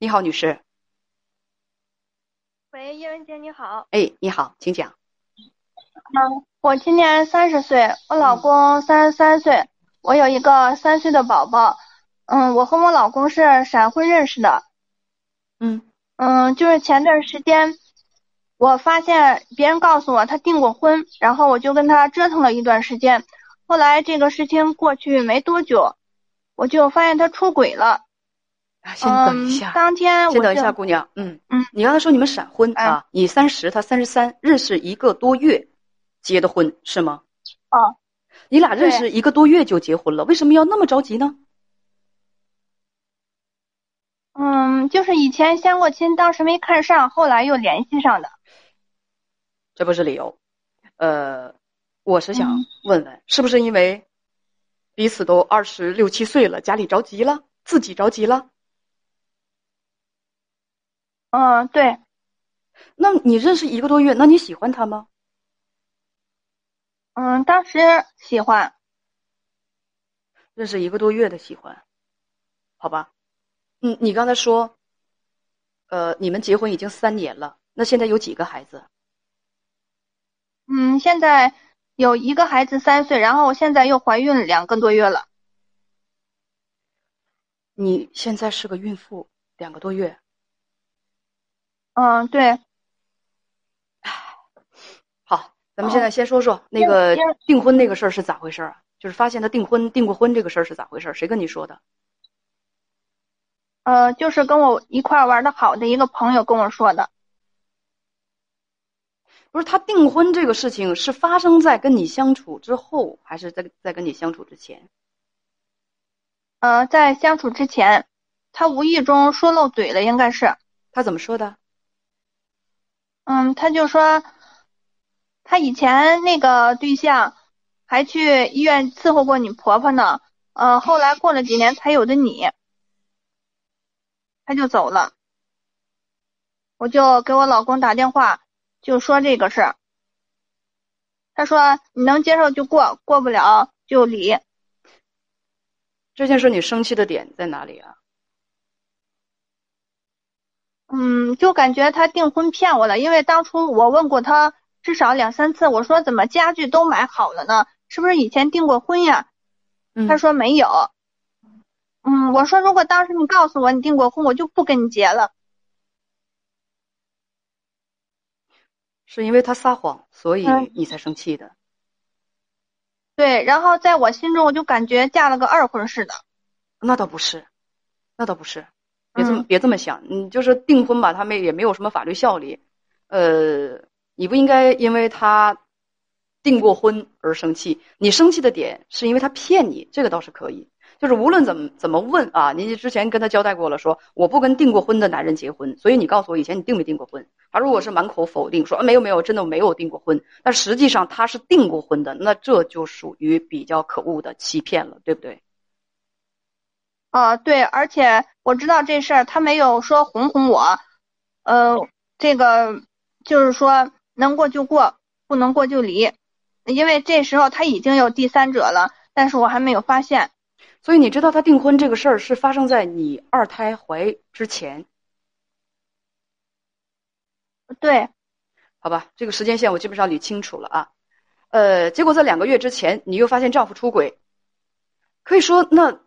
你好，女士。喂，叶文姐，你好。哎，你好，请讲。嗯，我今年三十岁，我老公三十三岁，我有一个三岁的宝宝。嗯，我和我老公是闪婚认识的。嗯嗯，就是前段时间，我发现别人告诉我他订过婚，然后我就跟他折腾了一段时间。后来这个事情过去没多久，我就发现他出轨了。啊，先等一下。当天，先等一下，姑娘。嗯嗯，你刚才说你们闪婚啊？你三十，他三十三，认识一个多月，结的婚是吗？哦。你俩认识一个多月就结婚了，为什么要那么着急呢？嗯，就是以前相过亲，当时没看上，后来又联系上的。这不是理由。呃，我是想问问，是不是因为彼此都二十六七岁了，家里着急了，自己着急了？嗯，对。那你认识一个多月，那你喜欢他吗？嗯，当时喜欢。认识一个多月的喜欢，好吧。嗯，你刚才说，呃，你们结婚已经三年了，那现在有几个孩子？嗯，现在有一个孩子三岁，然后现在又怀孕两个多月了。你现在是个孕妇，两个多月。嗯，对。好，咱们现在先说说那个订婚那个事儿是咋回事儿啊？就是发现他订婚订过婚这个事儿是咋回事儿？谁跟你说的？呃，就是跟我一块玩的好的一个朋友跟我说的。不是他订婚这个事情是发生在跟你相处之后，还是在在跟你相处之前？呃，在相处之前，他无意中说漏嘴了，应该是。他怎么说的？嗯，他就说，他以前那个对象还去医院伺候过你婆婆呢。呃，后来过了几年才有的你。他就走了，我就给我老公打电话，就说这个事儿。他说你能接受就过，过不了就离。这件事你生气的点在哪里啊？嗯，就感觉他订婚骗我了，因为当初我问过他至少两三次，我说怎么家具都买好了呢？是不是以前订过婚呀？他说没有。嗯，我说如果当时你告诉我你订过婚，我就不跟你结了。是因为他撒谎，所以你才生气的。对，然后在我心中，我就感觉嫁了个二婚似的。那倒不是，那倒不是，别这么别这么想。你就是订婚吧，他们也没有什么法律效力。呃，你不应该因为他订过婚而生气，你生气的点是因为他骗你，这个倒是可以。就是无论怎么怎么问啊，您之前跟他交代过了，说我不跟订过婚的男人结婚，所以你告诉我以前你订没订过婚？他如果是满口否定说没有没有，真的没有订过婚，但实际上他是订过婚的，那这就属于比较可恶的欺骗了，对不对？啊，对，而且我知道这事儿，他没有说哄哄我，呃，这个就是说能过就过，不能过就离，因为这时候他已经有第三者了，但是我还没有发现。所以你知道他订婚这个事儿是发生在你二胎怀之前，对，好吧，这个时间线我基本上理清楚了啊。呃，结果在两个月之前，你又发现丈夫出轨，可以说那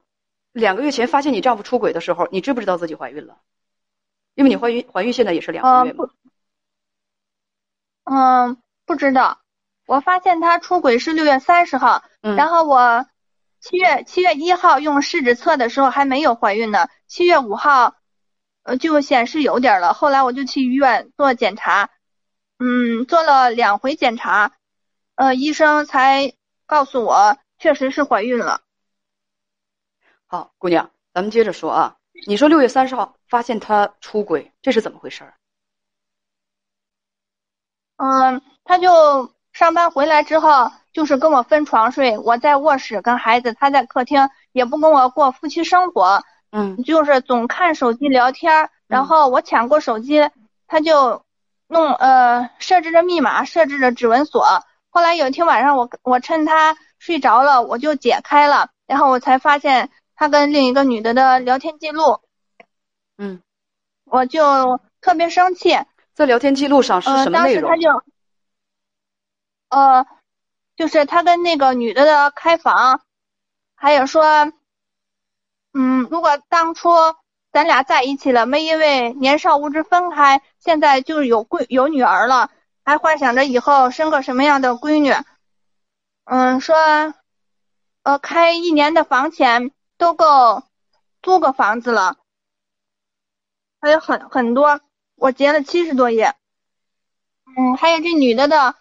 两个月前发现你丈夫出轨的时候，你知不知道自己怀孕了？因为你怀孕怀孕现在也是两个月吗？嗯，不知道。我发现他出轨是六月三十号，然后我。七月七月一号用试纸测的时候还没有怀孕呢，七月五号，呃就显示有点了。后来我就去医院做检查，嗯，做了两回检查，呃，医生才告诉我确实是怀孕了。好，姑娘，咱们接着说啊。你说六月三十号发现他出轨，这是怎么回事？嗯，他就上班回来之后。就是跟我分床睡，我在卧室跟孩子，他在客厅，也不跟我过夫妻生活，嗯，就是总看手机聊天，然后我抢过手机，他就弄呃设置着密码，设置着指纹锁。后来有一天晚上，我我趁他睡着了，我就解开了，然后我才发现他跟另一个女的的聊天记录，嗯，我就特别生气。在聊天记录上是什么内容？当时他就，呃，就是他跟那个女的的开房，还有说，嗯，如果当初咱俩在一起了，没因为年少无知分开，现在就是有闺有女儿了，还幻想着以后生个什么样的闺女，嗯，说，呃，开一年的房钱都够租个房子了。还有很很多，我截了七十多页。嗯，还有这女的的，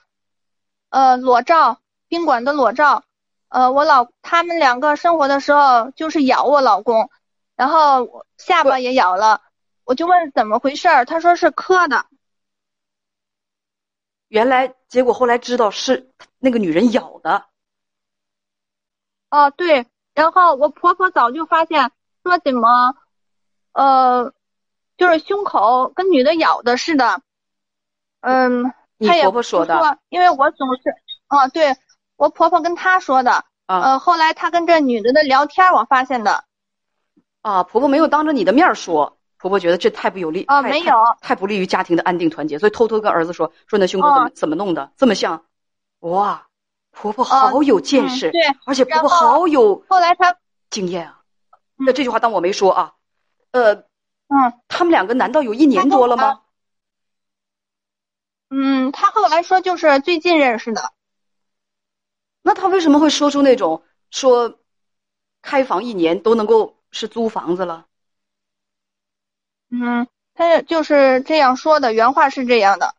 呃，裸照，宾馆的裸照。呃，我老他们两个生活的时候就是咬我老公，然后下巴也咬了。我就问怎么回事儿，他说是磕的。原来结果后来知道是那个女人咬的。哦，对，然后我婆婆早就发现，说怎么，呃。就是胸口跟女的咬的似的，嗯，你婆婆说的，因为我总是，啊，对我婆婆跟她说的，呃，后来她跟这女的的聊天，我发现的，啊，婆婆没有当着你的面说，婆婆觉得这太不有利，啊，没有，太不利于家庭的安定团结，所以偷偷跟儿子说，说那胸口怎么怎么弄的，这么像，哇，婆婆好有见识，对，而且婆婆好有，后来她经验啊，那这句话当我没说啊，呃。嗯，他们两个难道有一年多了吗？嗯，他后来说就是最近认识的。那他为什么会说出那种说开房一年都能够是租房子了？嗯，他就是这样说的，原话是这样的。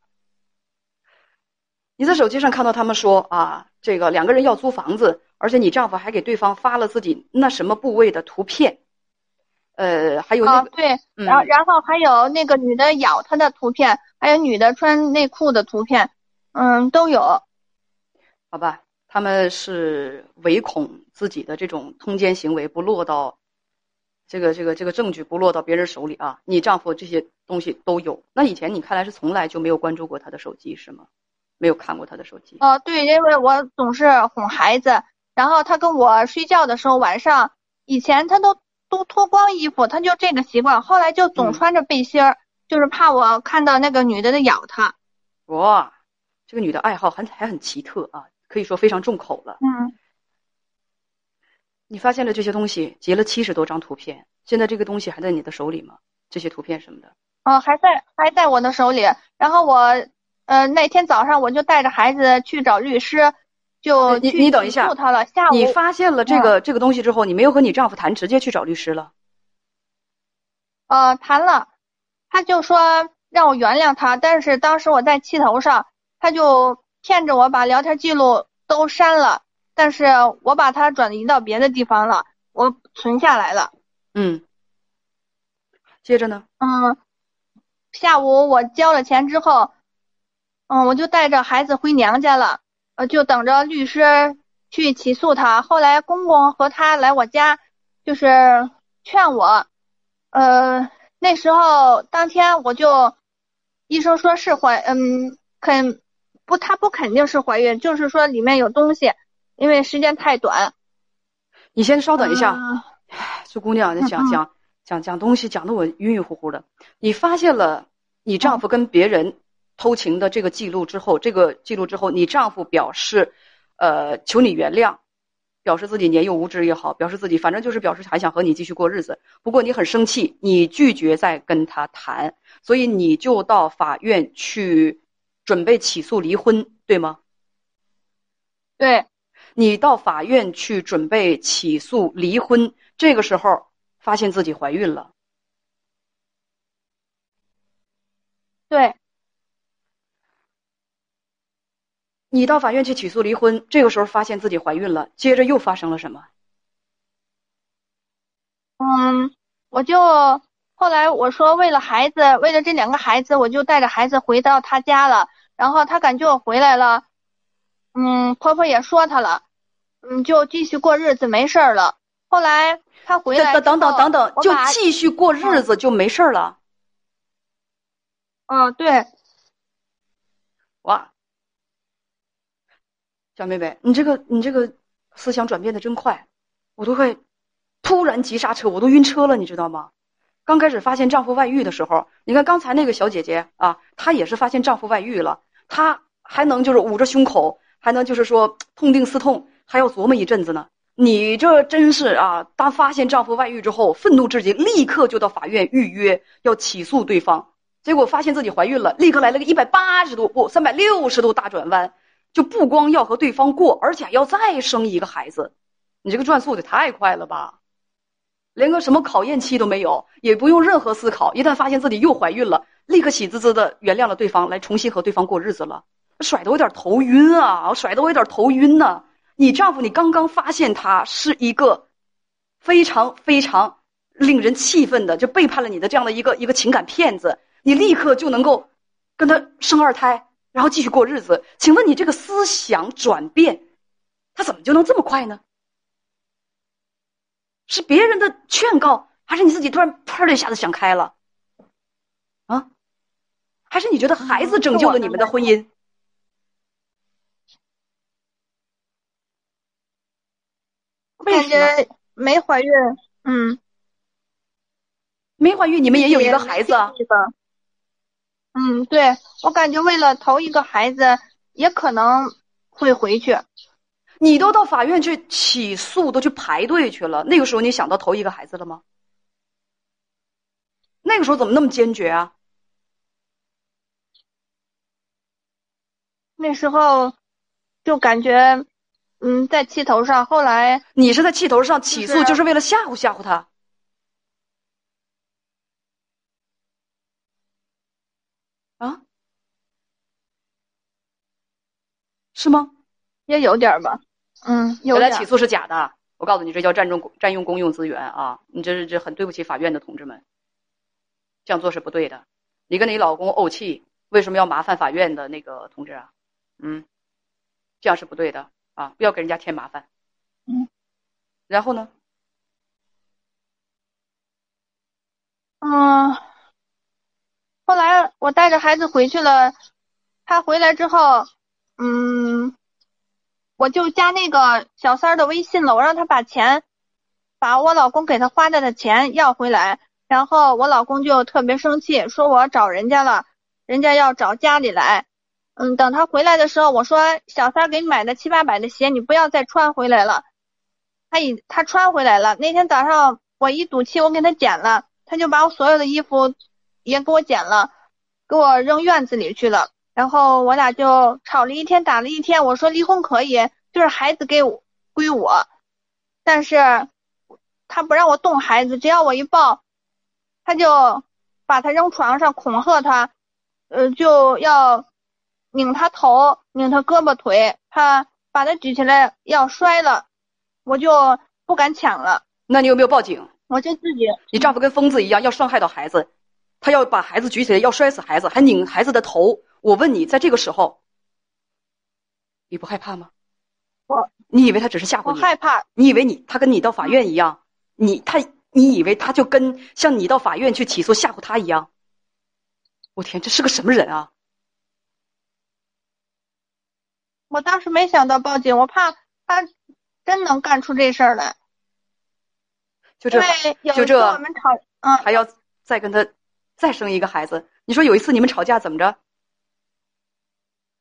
你在手机上看到他们说啊，这个两个人要租房子，而且你丈夫还给对方发了自己那什么部位的图片。呃，还有那个对，然后然后还有那个女的咬他的图片，还有女的穿内裤的图片，嗯，都有。好吧，他们是唯恐自己的这种通奸行为不落到这个这个这个证据不落到别人手里啊。你丈夫这些东西都有，那以前你看来是从来就没有关注过他的手机是吗？没有看过他的手机？哦，对，因为我总是哄孩子，然后他跟我睡觉的时候晚上，以前他都。都脱光衣服，他就这个习惯。后来就总穿着背心儿，就是怕我看到那个女的的咬他。哇，这个女的爱好还还很奇特啊，可以说非常重口了。嗯。你发现了这些东西，截了七十多张图片，现在这个东西还在你的手里吗？这些图片什么的？哦，还在，还在我的手里。然后我，呃，那天早上我就带着孩子去找律师。就你你等一下，他了。下午你发现了这个这个东西之后，你没有和你丈夫谈，直接去找律师了？呃，谈了，他就说让我原谅他，但是当时我在气头上，他就骗着我把聊天记录都删了，但是我把他转移到别的地方了，我存下来了。嗯，接着呢？嗯，下午我交了钱之后，嗯，我就带着孩子回娘家了。呃，就等着律师去起诉他。后来公公和他来我家，就是劝我。呃，那时候当天我就，医生说是怀，嗯，肯不，他不肯定是怀孕，就是说里面有东西，因为时间太短。你先稍等一下，这姑娘讲讲讲讲东西讲的我晕晕乎乎的。你发现了你丈夫跟别人？偷情的这个记录之后，这个记录之后，你丈夫表示，呃，求你原谅，表示自己年幼无知也好，表示自己反正就是表示还想和你继续过日子。不过你很生气，你拒绝再跟他谈，所以你就到法院去准备起诉离婚，对吗？对，你到法院去准备起诉离婚，这个时候发现自己怀孕了。对。你到法院去起诉离婚，这个时候发现自己怀孕了，接着又发生了什么？嗯，我就后来我说为了孩子，为了这两个孩子，我就带着孩子回到他家了。然后他感觉我回来了，嗯，婆婆也说他了，嗯，就继续过日子，没事儿了。后来他回来，等等等等，就继续过日子就没事儿了。嗯，对。哇。小妹妹，你这个你这个思想转变的真快，我都快突然急刹车，我都晕车了，你知道吗？刚开始发现丈夫外遇的时候，你看刚才那个小姐姐啊，她也是发现丈夫外遇了，她还能就是捂着胸口，还能就是说痛定思痛，还要琢磨一阵子呢。你这真是啊！当发现丈夫外遇之后，愤怒至极，立刻就到法院预约要起诉对方。结果发现自己怀孕了，立刻来了个一百八十度不三百六十度大转弯，就不光要和对方过，而且要再生一个孩子。你这个转速得太快了吧！连个什么考验期都没有，也不用任何思考，一旦发现自己又怀孕了，立刻喜滋滋的原谅了对方，来重新和对方过日子了。甩的我有点头晕啊！我甩的我有点头晕呢。你丈夫，你刚刚发现他是一个非常非常令人气愤的，就背叛了你的这样的一个一个情感骗子，你立刻就能够跟他生二胎，然后继续过日子。请问你这个思想转变，他怎么就能这么快呢？是别人的劝告，还是你自己突然砰的一下子想开了？啊？还是你觉得孩子拯救了你们的婚姻？感觉没怀孕，嗯，没怀孕，你们也有一个孩子。嗯，对，我感觉为了头一个孩子，也可能会回去。你都到法院去起诉，都去排队去了。那个时候你想到头一个孩子了吗？那个时候怎么那么坚决啊？那时候就感觉。嗯，在气头上，后来你是在气头上起诉，就是为了吓唬吓唬他，啊？是吗？也有点吧。嗯，原来起诉是假的。我告诉你，这叫占用占用公用资源啊！你这是这很对不起法院的同志们，这样做是不对的。你跟你老公怄气，为什么要麻烦法院的那个同志啊？嗯，这样是不对的。啊！不要给人家添麻烦。嗯，然后呢？嗯，后来我带着孩子回去了。他回来之后，嗯，我就加那个小三儿的微信了。我让他把钱，把我老公给他花的的钱要回来。然后我老公就特别生气，说我找人家了，人家要找家里来。嗯，等他回来的时候，我说小三给你买的七八百的鞋，你不要再穿回来了。他已他穿回来了。那天早上我一赌气，我给他捡了，他就把我所有的衣服也给我捡了，给我扔院子里去了。然后我俩就吵了一天，打了一天。我说离婚可以，就是孩子给我归我，但是他不让我动孩子，只要我一抱，他就把他扔床上恐吓他，呃，就要。拧他头，拧他胳膊腿，他把他举起来要摔了，我就不敢抢了。那你有没有报警？我就自己。你丈夫跟疯子一样，要伤害到孩子，他要把孩子举起来，要摔死孩子，还拧孩子的头。我问你，在这个时候，你不害怕吗？我，你以为他只是吓唬你？我害怕。你以为你他跟你到法院一样？你他你以为他就跟像你到法院去起诉吓唬他一样？我天，这是个什么人啊？我当时没想到报警，我怕他真能干出这事儿来。就这，就这，我们吵，嗯，还要再跟他再生一个孩子。你说有一次你们吵架怎么着？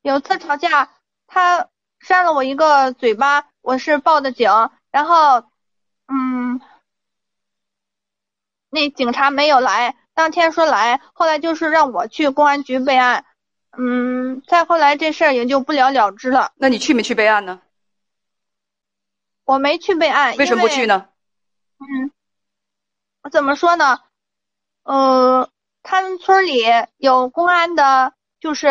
有次吵架，他扇了我一个嘴巴，我是报的警，然后，嗯，那警察没有来，当天说来，后来就是让我去公安局备案。嗯，再后来这事儿也就不了了之了。那你去没去备案呢？我没去备案。为什么不去呢？嗯，我怎么说呢？呃，他们村里有公安的，就是。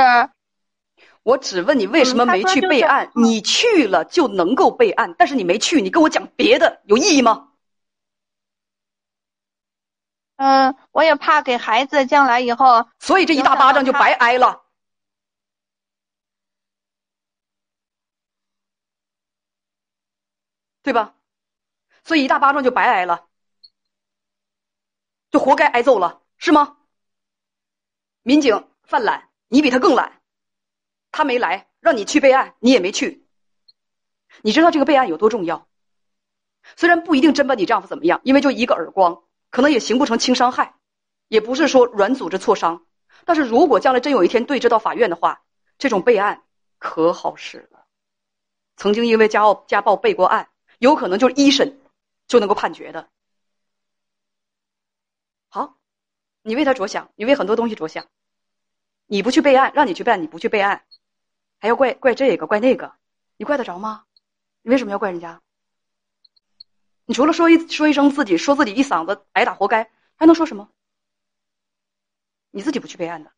我只问你为什么没去备案？你去了就能够备案，但是你没去，你跟我讲别的有意义吗？嗯，我也怕给孩子将来以后。所以这一大巴掌就白挨了。对吧？所以一大巴掌就白挨了，就活该挨揍了，是吗？民警犯懒，你比他更懒，他没来，让你去备案，你也没去。你知道这个备案有多重要？虽然不一定真把你丈夫怎么样，因为就一个耳光，可能也形不成轻伤害，也不是说软组织挫伤。但是如果将来真有一天对峙到法院的话，这种备案可好使了。曾经因为家暴家暴备过案，有可能就是一审就能够判决的。好，你为他着想，你为很多东西着想，你不去备案，让你去办，你不去备案，还要怪怪这个怪那个，你怪得着吗？你为什么要怪人家？你除了说一说一声自己说自己一嗓子挨打活该，还能说什么？你自己不去备案的，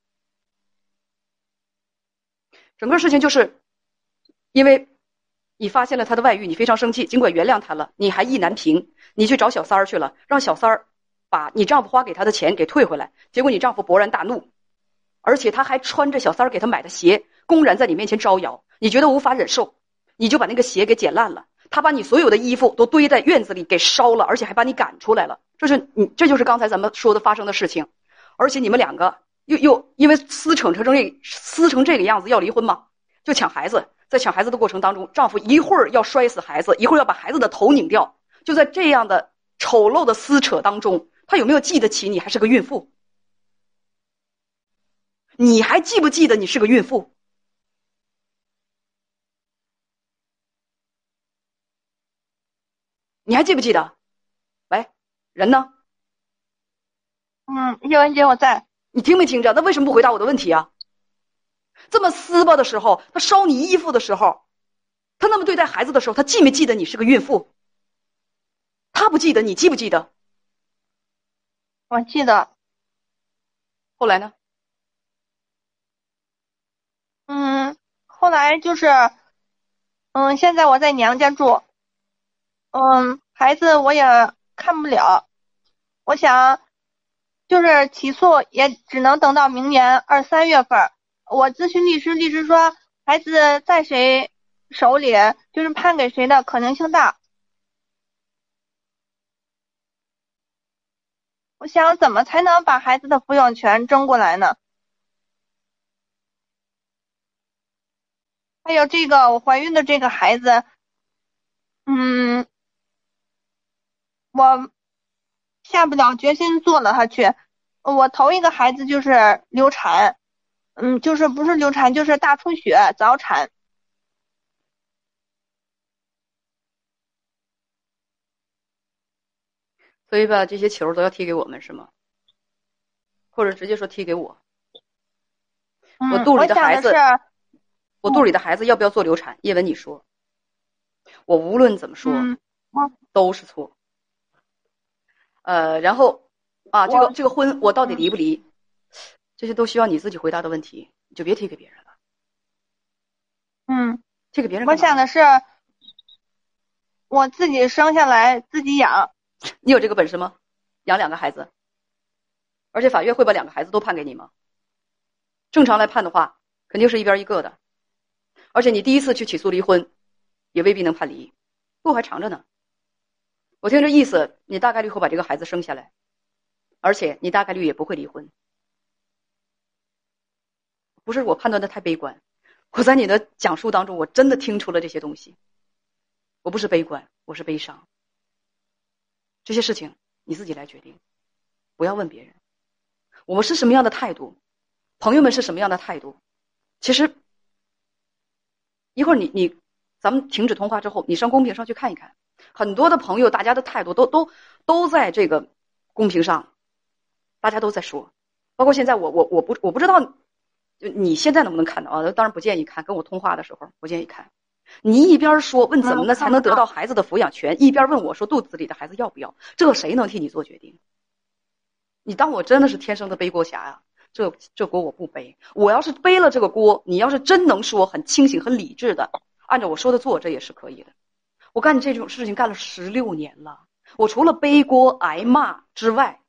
整个事情就是，因为你发现了他的外遇，你非常生气，尽管原谅他了，你还意难平，你去找小三儿去了，让小三儿把你丈夫花给他的钱给退回来，结果你丈夫勃然大怒，而且他还穿着小三儿给他买的鞋，公然在你面前招摇，你觉得无法忍受，你就把那个鞋给剪烂了，他把你所有的衣服都堆在院子里给烧了，而且还把你赶出来了，这是你这就是刚才咱们说的发生的事情。而且你们两个又又因为撕扯成这撕成这个样子要离婚吗？就抢孩子，在抢孩子的过程当中，丈夫一会儿要摔死孩子，一会儿要把孩子的头拧掉。就在这样的丑陋的撕扯当中，他有没有记得起你还是个孕妇？你还记不记得你是个孕妇？你还记不记得？喂，人呢？嗯，叶文杰，我在。你听没听着？那为什么不回答我的问题啊？这么撕巴的时候，他烧你衣服的时候，他那么对待孩子的时候，他记没记得你是个孕妇？他不记得，你记不记得？我记得。后来呢？嗯，后来就是，嗯，现在我在娘家住，嗯，孩子我也看不了，我想。就是起诉也只能等到明年二三月份。我咨询律师，律师说孩子在谁手里，就是判给谁的可能性大。我想怎么才能把孩子的抚养权争过来呢？还有这个我怀孕的这个孩子，嗯，我。下不了决心做了，他去。我头一个孩子就是流产，嗯，就是不是流产就是大出血早产。所以把这些球都要踢给我们是吗？或者直接说踢给我？我肚里的孩子，我肚里的孩子要不要做流产？叶文，你说，我无论怎么说，都是错。呃，然后，啊，这个这个婚我到底离不离？这些都需要你自己回答的问题，你就别提给别人了。嗯，这个别人。我想的是，我自己生下来自己养。你有这个本事吗？养两个孩子？而且法院会把两个孩子都判给你吗？正常来判的话，肯定是一边一个的。而且你第一次去起诉离婚，也未必能判离，路还长着呢。我听这意思，你大概率会把这个孩子生下来，而且你大概率也不会离婚。不是我判断的太悲观，我在你的讲述当中，我真的听出了这些东西。我不是悲观，我是悲伤。这些事情你自己来决定，不要问别人。我们是什么样的态度，朋友们是什么样的态度？其实，一会儿你你，咱们停止通话之后，你上公屏上去看一看。很多的朋友，大家的态度都都都在这个公屏上，大家都在说，包括现在我我我不我不知道，就你现在能不能看到啊？当然不建议看，跟我通话的时候不建议看。你一边说问怎么呢才能得到孩子的抚养权，一边问我说肚子里的孩子要不要？这谁能替你做决定？你当我真的是天生的背锅侠呀？这这锅我不背。我要是背了这个锅，你要是真能说很清醒、很理智的按照我说的做，这也是可以的。我干这种事情干了十六年了，我除了背锅挨骂之外，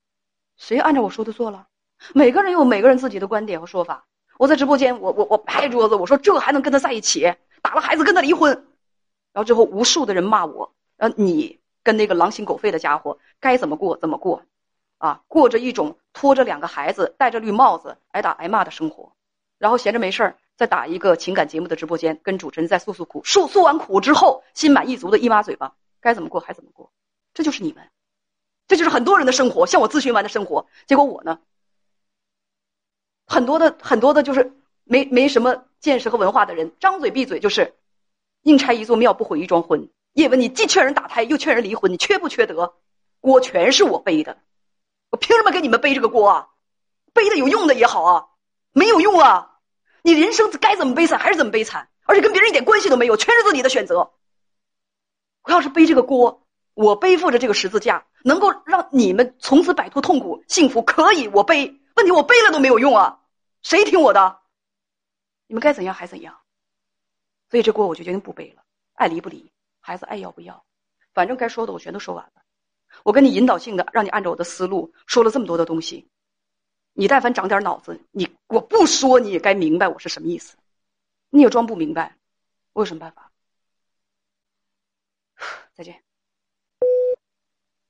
谁按照我说的做了？每个人有每个人自己的观点和说法。我在直播间，我我我拍桌子，我说这还能跟他在一起？打了孩子跟他离婚，然后之后无数的人骂我，呃，你跟那个狼心狗肺的家伙该怎么过怎么过，啊，过着一种拖着两个孩子戴着绿帽子挨打挨骂的生活，然后闲着没事儿。再打一个情感节目的直播间，跟主持人再诉诉苦，诉诉完苦之后，心满意足的一抹嘴巴，该怎么过还怎么过，这就是你们，这就是很多人的生活，向我咨询完的生活。结果我呢，很多的很多的，就是没没什么见识和文化的人，张嘴闭嘴就是硬拆一座庙不毁一桩婚。叶问，你既劝人打胎，又劝人离婚，你缺不缺德？锅全是我背的，我凭什么给你们背这个锅啊？背的有用的也好啊，没有用啊！你人生该怎么悲惨还是怎么悲惨，而且跟别人一点关系都没有，全是自己的选择。我要是背这个锅，我背负着这个十字架，能够让你们从此摆脱痛苦、幸福，可以我背。问题我背了都没有用啊，谁听我的？你们该怎样还怎样。所以这锅我就决定不背了，爱离不离，孩子爱要不要，反正该说的我全都说完了。我跟你引导性的让你按照我的思路说了这么多的东西。你但凡长点脑子，你我不说你也该明白我是什么意思。你也装不明白，我有什么办法？再见。